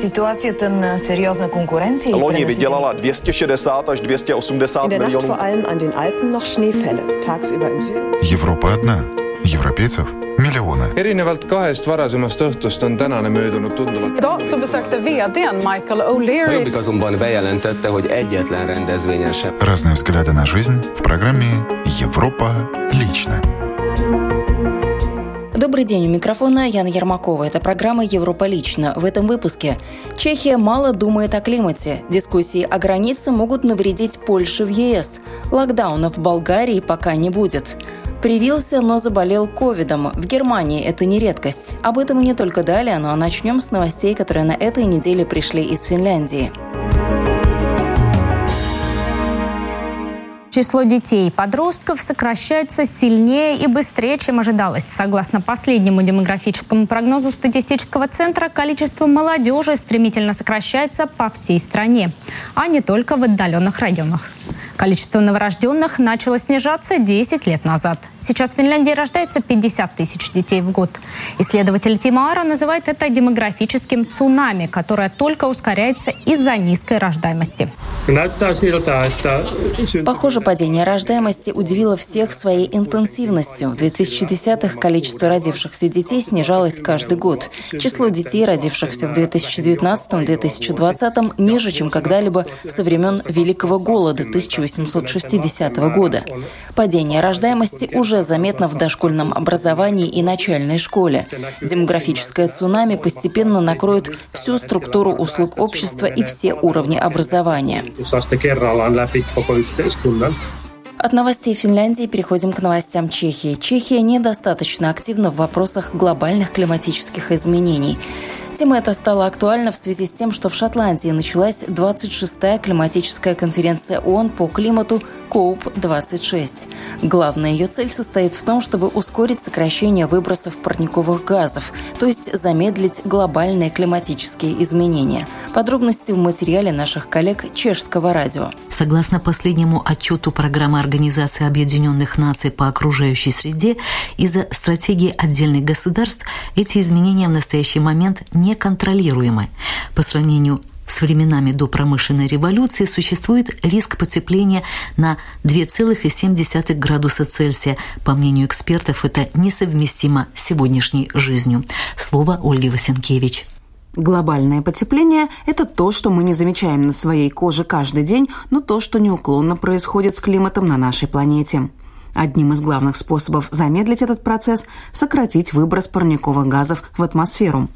Ситуацията на сериозна конкуренция Loni vydělala 260 až 280 In der Nacht milionů. vor allem an den Alpen noch Schneefälle. Tagsüber im Süden. Европа одна. Европейцев миллионы. erinevalt kahest varasemast õhtust on tänane möödunud tunduvalt Idag så besökte vdn Michael O'Leary Jobbik azonban bejelentette, hogy egyetlen rendezvényen sem Разные взгляды на жизнь в программе «Европа лично». Добрый день, у микрофона Яна Ермакова. Это программа «Европа лично». В этом выпуске Чехия мало думает о климате. Дискуссии о границе могут навредить Польше в ЕС. Локдауна в Болгарии пока не будет. Привился, но заболел ковидом. В Германии это не редкость. Об этом и не только далее, но начнем с новостей, которые на этой неделе пришли из Финляндии. Число детей и подростков сокращается сильнее и быстрее, чем ожидалось. Согласно последнему демографическому прогнозу статистического центра, количество молодежи стремительно сокращается по всей стране, а не только в отдаленных районах. Количество новорожденных начало снижаться 10 лет назад. Сейчас в Финляндии рождается 50 тысяч детей в год. Исследователь Тима Ара называет это демографическим цунами, которое только ускоряется из-за низкой рождаемости. Похоже, падение рождаемости удивило всех своей интенсивностью. В 2010-х количество родившихся детей снижалось каждый год. Число детей, родившихся в 2019-2020 ниже, чем когда-либо со времен Великого голода 1860 года. Падение рождаемости уже заметно в дошкольном образовании и начальной школе. Демографическое цунами постепенно накроет всю структуру услуг общества и все уровни образования. От новостей Финляндии переходим к новостям Чехии. Чехия недостаточно активна в вопросах глобальных климатических изменений. Тема эта стала актуальна в связи с тем, что в Шотландии началась 26-я климатическая конференция ООН по климату КОУП-26. Главная ее цель состоит в том, чтобы ускорить сокращение выбросов парниковых газов, то есть замедлить глобальные климатические изменения. Подробности в материале наших коллег Чешского радио. Согласно последнему отчету программы Организации Объединенных Наций по окружающей среде, из-за стратегии отдельных государств эти изменения в настоящий момент неконтролируемы. По сравнению с временами до промышленной революции существует риск потепления на 2,7 градуса Цельсия. По мнению экспертов, это несовместимо с сегодняшней жизнью. Слово Ольги Васенкевич. Глобальное потепление – это то, что мы не замечаем на своей коже каждый день, но то, что неуклонно происходит с климатом на нашей планете. Одним из главных способов замедлить этот процесс – сократить выброс парниковых газов в атмосферу.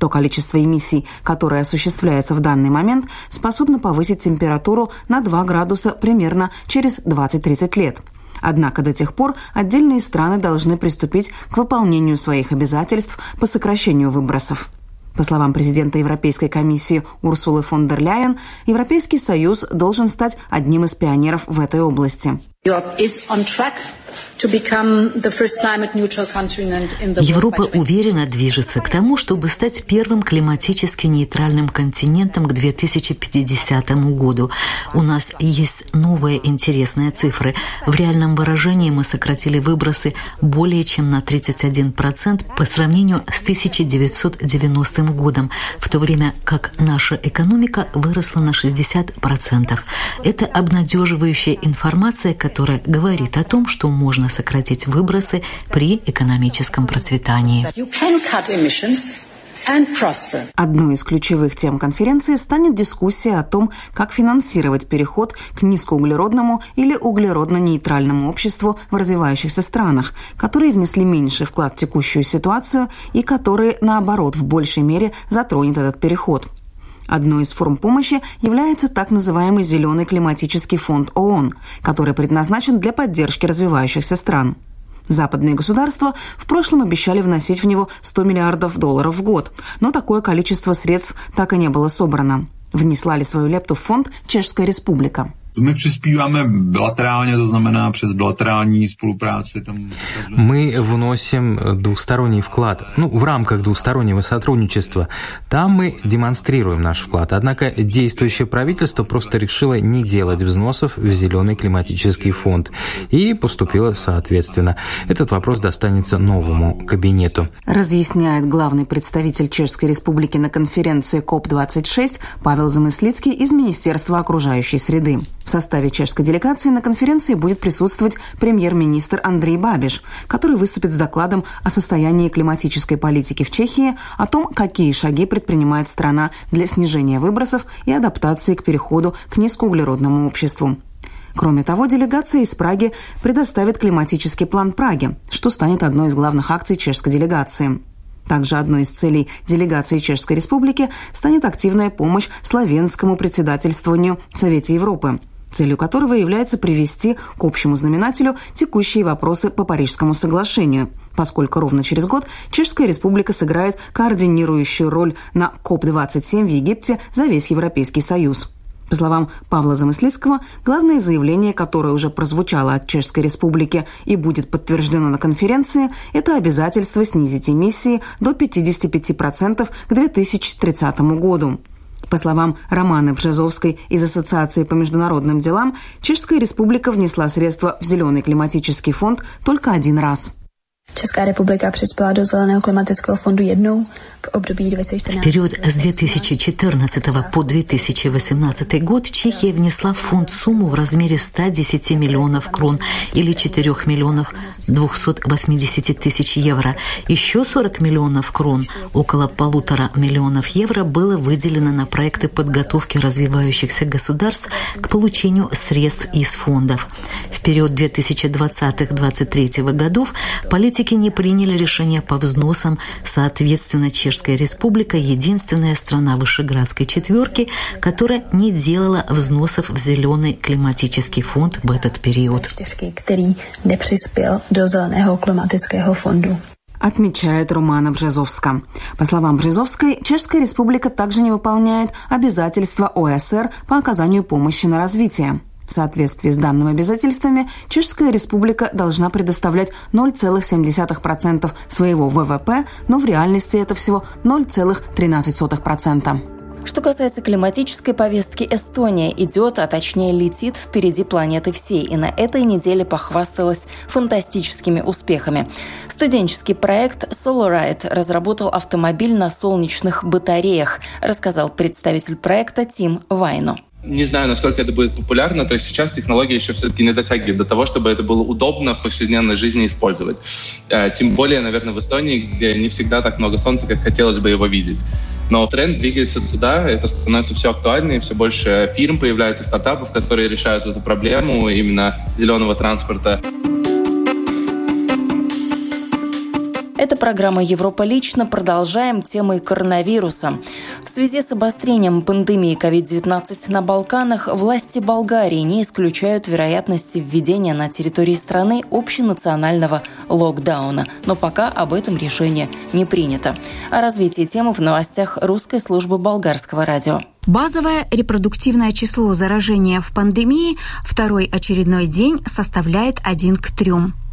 То количество эмиссий, которое осуществляется в данный момент, способно повысить температуру на 2 градуса примерно через 20-30 лет. Однако до тех пор отдельные страны должны приступить к выполнению своих обязательств по сокращению выбросов. По словам президента Европейской комиссии Урсулы фон дер Ляйен, Европейский Союз должен стать одним из пионеров в этой области. Европа уверенно движется к тому, чтобы стать первым климатически нейтральным континентом к 2050 году. У нас есть новые интересные цифры. В реальном выражении мы сократили выбросы более чем на 31% по сравнению с 1990 годом, в то время как наша экономика выросла на 60%. Это обнадеживающая информация, которая говорит о том, что можно сократить выбросы при экономическом процветании. Одной из ключевых тем конференции станет дискуссия о том, как финансировать переход к низкоуглеродному или углеродно-нейтральному обществу в развивающихся странах, которые внесли меньший вклад в текущую ситуацию и которые, наоборот, в большей мере затронет этот переход. Одной из форм помощи является так называемый Зеленый климатический фонд ООН, который предназначен для поддержки развивающихся стран. Западные государства в прошлом обещали вносить в него 100 миллиардов долларов в год, но такое количество средств так и не было собрано. Внесла ли свою лепту в фонд Чешская республика? My přispíváme bilaterálně, to znamená přes bilaterální spolupráci. Там Мы вносим двусторонний вклад, ну, в рамках двустороннего сотрудничества. Там мы демонстрируем наш вклад. Однако действующее правительство просто решило не делать взносов в зеленый климатический фонд и поступило соответственно. Этот вопрос достанется новому кабинету. Разъясняет главный представитель Чешской Республики на конференции КОП-26 Павел Замыслицкий из Министерства окружающей среды. В составе чешской делегации на конференции будет присутствовать премьер-министр Андрей Бабиш, который выступит с докладом о состоянии климатической политики в Чехии, о том, какие шаги предпринимает страна для снижения выбросов и адаптации к переходу к низкоуглеродному обществу. Кроме того, делегация из Праги предоставит климатический план Праги, что станет одной из главных акций чешской делегации. Также одной из целей делегации Чешской Республики станет активная помощь словенскому председательствованию в Совете Европы – целью которого является привести к общему знаменателю текущие вопросы по Парижскому соглашению, поскольку ровно через год Чешская Республика сыграет координирующую роль на КОП-27 в Египте за весь Европейский Союз. По словам Павла Замыслицкого, главное заявление, которое уже прозвучало от Чешской Республики и будет подтверждено на конференции, это обязательство снизить эмиссии до 55% к 2030 году. По словам Романы Бжезовской из Ассоциации по международным делам, Чешская республика внесла средства в Зеленый климатический фонд только один раз – Česká republika přispěla do Zeleného klimatického fondu jednou v období 2014. В период с 2014 по 2018 год Чехия внесла в фонд сумму в размере 110 миллионов крон или 4 миллионов 280 тысяч евро. Еще 40 миллионов крон, около полутора миллионов евро, было выделено на проекты подготовки развивающихся государств к получению средств из фондов. В период 2020-2023 годов политики не приняли решения по взносам, соответственно, Чешская Республика – единственная страна Вышеградской четверки, которая не делала взносов в зеленый климатический фонд в этот период. Отмечает Романа Бжезовска. По словам Бжезовской, Чешская республика также не выполняет обязательства ОСР по оказанию помощи на развитие. В соответствии с данными обязательствами, Чешская республика должна предоставлять 0,7% своего ВВП, но в реальности это всего 0,13%. Что касается климатической повестки, Эстония идет, а точнее летит впереди планеты всей, и на этой неделе похвасталась фантастическими успехами. Студенческий проект SolarRide разработал автомобиль на солнечных батареях, рассказал представитель проекта Тим Вайну. Не знаю, насколько это будет популярно, то есть сейчас технология еще все-таки не дотягивает до того, чтобы это было удобно в повседневной жизни использовать. Э, тем более, наверное, в Эстонии, где не всегда так много солнца, как хотелось бы его видеть. Но тренд двигается туда, это становится все актуальнее, все больше фирм появляется, стартапов, которые решают эту проблему именно зеленого транспорта. Это программа «Европа лично». Продолжаем темой коронавируса. В связи с обострением пандемии COVID-19 на Балканах власти Болгарии не исключают вероятности введения на территории страны общенационального локдауна. Но пока об этом решение не принято. О развитии темы в новостях русской службы болгарского радио. Базовое репродуктивное число заражения в пандемии второй очередной день составляет 1 к 3.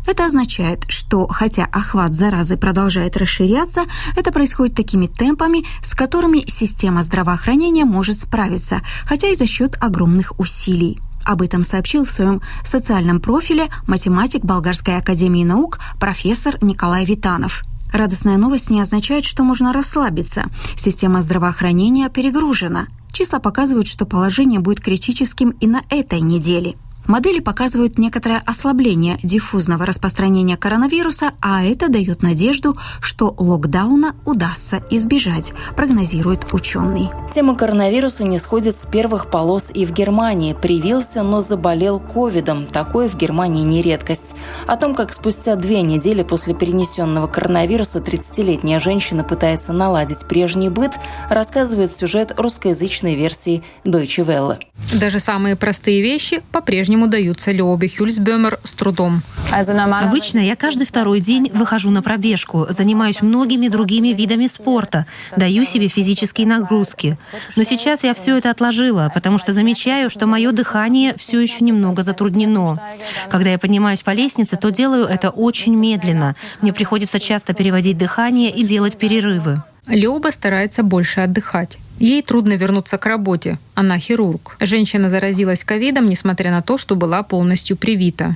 Это означает, что хотя охват заразы продолжает расширяться, это происходит такими темпами, с которыми система здравоохранения может справиться, хотя и за счет огромных усилий. Об этом сообщил в своем социальном профиле математик Болгарской академии наук профессор Николай Витанов. Радостная новость не означает, что можно расслабиться. Система здравоохранения перегружена. Числа показывают, что положение будет критическим и на этой неделе – Модели показывают некоторое ослабление диффузного распространения коронавируса, а это дает надежду, что локдауна удастся избежать, прогнозирует ученый. Тема коронавируса не сходит с первых полос и в Германии. Привился, но заболел ковидом. Такое в Германии не редкость. О том, как спустя две недели после перенесенного коронавируса 30-летняя женщина пытается наладить прежний быт, рассказывает сюжет русскоязычной версии Deutsche Welle. Даже самые простые вещи по-прежнему по-прежнему даются Леобе Хюльсбемер с трудом. Обычно я каждый второй день выхожу на пробежку, занимаюсь многими другими видами спорта, даю себе физические нагрузки. Но сейчас я все это отложила, потому что замечаю, что мое дыхание все еще немного затруднено. Когда я поднимаюсь по лестнице, то делаю это очень медленно. Мне приходится часто переводить дыхание и делать перерывы. Леоба старается больше отдыхать. Ей трудно вернуться к работе. Она хирург. Женщина заразилась ковидом, несмотря на то, что была полностью привита.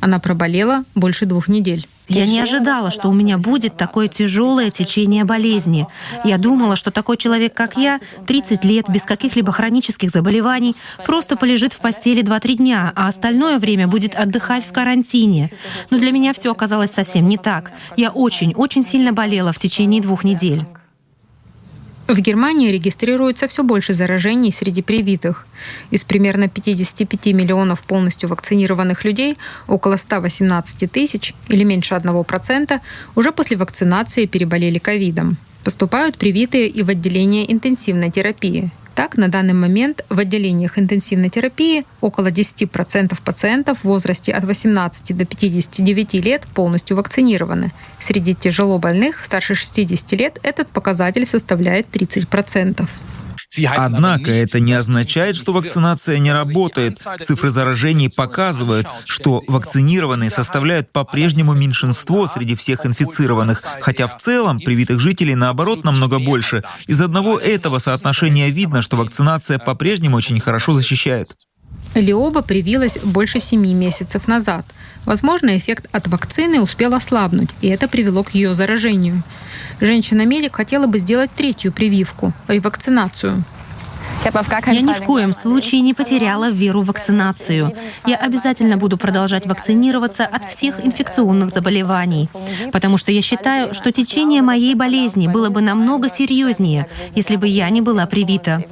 Она проболела больше двух недель. Я не ожидала, что у меня будет такое тяжелое течение болезни. Я думала, что такой человек, как я, 30 лет, без каких-либо хронических заболеваний, просто полежит в постели 2-3 дня, а остальное время будет отдыхать в карантине. Но для меня все оказалось совсем не так. Я очень-очень сильно болела в течение двух недель. В Германии регистрируется все больше заражений среди привитых. Из примерно 55 миллионов полностью вакцинированных людей около 118 тысяч или меньше 1% уже после вакцинации переболели ковидом. Поступают привитые и в отделение интенсивной терапии. Так, на данный момент в отделениях интенсивной терапии около 10% пациентов в возрасте от 18 до 59 лет полностью вакцинированы. Среди тяжело больных старше 60 лет этот показатель составляет 30%. Однако это не означает, что вакцинация не работает. Цифры заражений показывают, что вакцинированные составляют по-прежнему меньшинство среди всех инфицированных, хотя в целом привитых жителей наоборот намного больше. Из одного этого соотношения видно, что вакцинация по-прежнему очень хорошо защищает. Лиоба привилась больше семи месяцев назад. Возможно, эффект от вакцины успел ослабнуть, и это привело к ее заражению. Женщина-медик хотела бы сделать третью прививку – ревакцинацию. Я ни в коем случае не потеряла веру в вакцинацию. Я обязательно буду продолжать вакцинироваться от всех инфекционных заболеваний, потому что я считаю, что течение моей болезни было бы намного серьезнее, если бы я не была привита.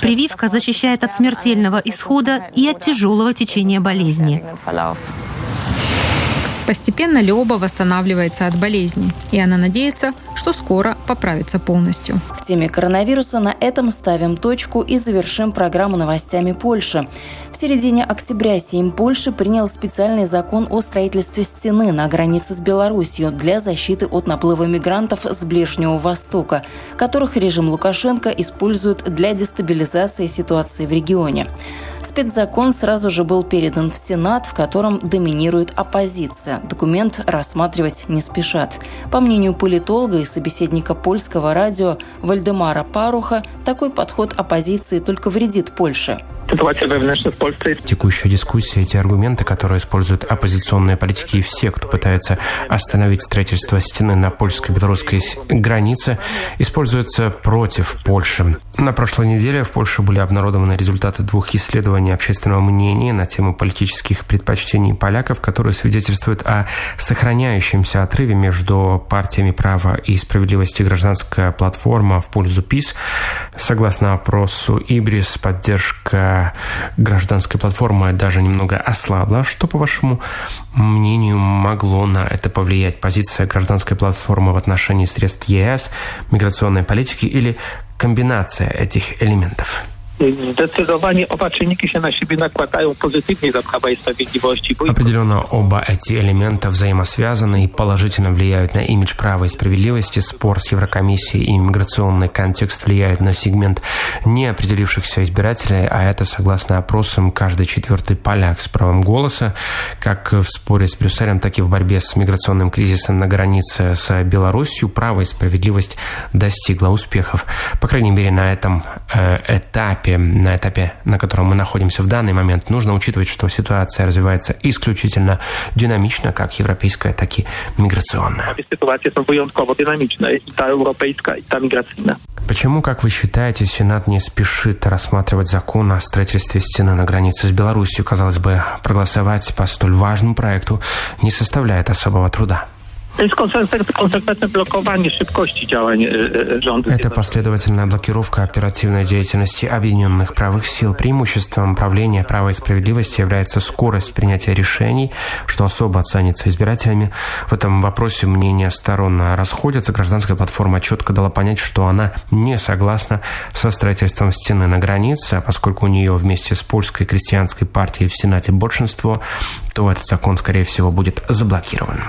Прививка защищает от смертельного исхода и от тяжелого течения болезни. Постепенно Леоба восстанавливается от болезни, и она надеется, что скоро поправится полностью. В теме коронавируса на этом ставим точку и завершим программу новостями Польши. В середине октября Сейм Польши принял специальный закон о строительстве стены на границе с Беларусью для защиты от наплыва мигрантов с Ближнего Востока, которых режим Лукашенко использует для дестабилизации ситуации в регионе. Спецзакон сразу же был передан в Сенат, в котором доминирует оппозиция. Документ рассматривать не спешат. По мнению политолога и собеседника польского радио Вальдемара Паруха, такой подход оппозиции только вредит Польше. Ситуация wewnętrzna в Польше. Текущая дискуссия, эти аргументы, которые используют оппозиционные политики и все, кто пытается остановить строительство стены на польско-белорусской границе, используются против Польши. На прошлой неделе в Польше были обнародованы результаты двух исследований общественного мнения на тему политических предпочтений поляков, которые свидетельствуют о сохраняющемся отрыве между партиями права и справедливости гражданская платформа в пользу ПИС. Согласно опросу Ибрис, поддержка гражданской платформы даже немного ослабла. Что, по вашему мнению, могло на это повлиять? Позиция гражданской платформы в отношении средств ЕС, миграционной политики или комбинация этих элементов? Zdecydowanie oba czynniki się na siebie nakładają pozytywnie dla Prawa i Sprawiedliwości. Определенно оба эти элемента взаимосвязаны и положительно влияют на имидж права и справедливости. Спор с Еврокомиссией и миграционный контекст влияют на сегмент неопределившихся избирателей, а это, согласно опросам, каждый четвертый поляк с правом голоса, как в споре с Брюсселем, так и в борьбе с миграционным кризисом на границе с Беларусью, право и справедливость достигла успехов. По крайней мере, на этом э, этапе этапе, на этапе, на котором мы находимся в данный момент, нужно учитывать, что ситуация развивается исключительно динамично, как европейская, так и миграционная. Ситуация wyjątkowo dynamiczna, и та европейская, и та миграционная. Почему, как вы считаете, Сенат не спешит рассматривать закон о строительстве стены на границе с Беларусью? Казалось бы, проголосовать по столь важному проекту не составляет особого труда. Это последовательная блокировка оперативной деятельности объединенных правых сил. Преимуществом правления права и справедливости является скорость принятия решений, что особо оценится избирателями. В этом вопросе мнения сторон расходятся. Гражданская платформа четко дала понять, что она не согласна со строительством стены на границе, а поскольку у нее вместе с польской крестьянской партией в Сенате большинство, то этот закон, скорее всего, будет заблокирован.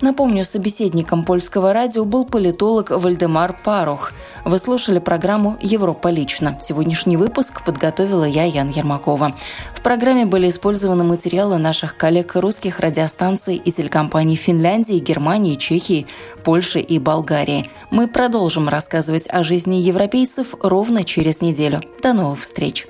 Напомню, собеседником польского радио был политолог Вальдемар Парух. Вы слушали программу «Европа лично». Сегодняшний выпуск подготовила я, Ян Ермакова. В программе были использованы материалы наших коллег русских радиостанций и телекомпаний Финляндии, Германии, Чехии, Польши и Болгарии. Мы продолжим рассказывать о жизни европейцев ровно через неделю. До новых встреч!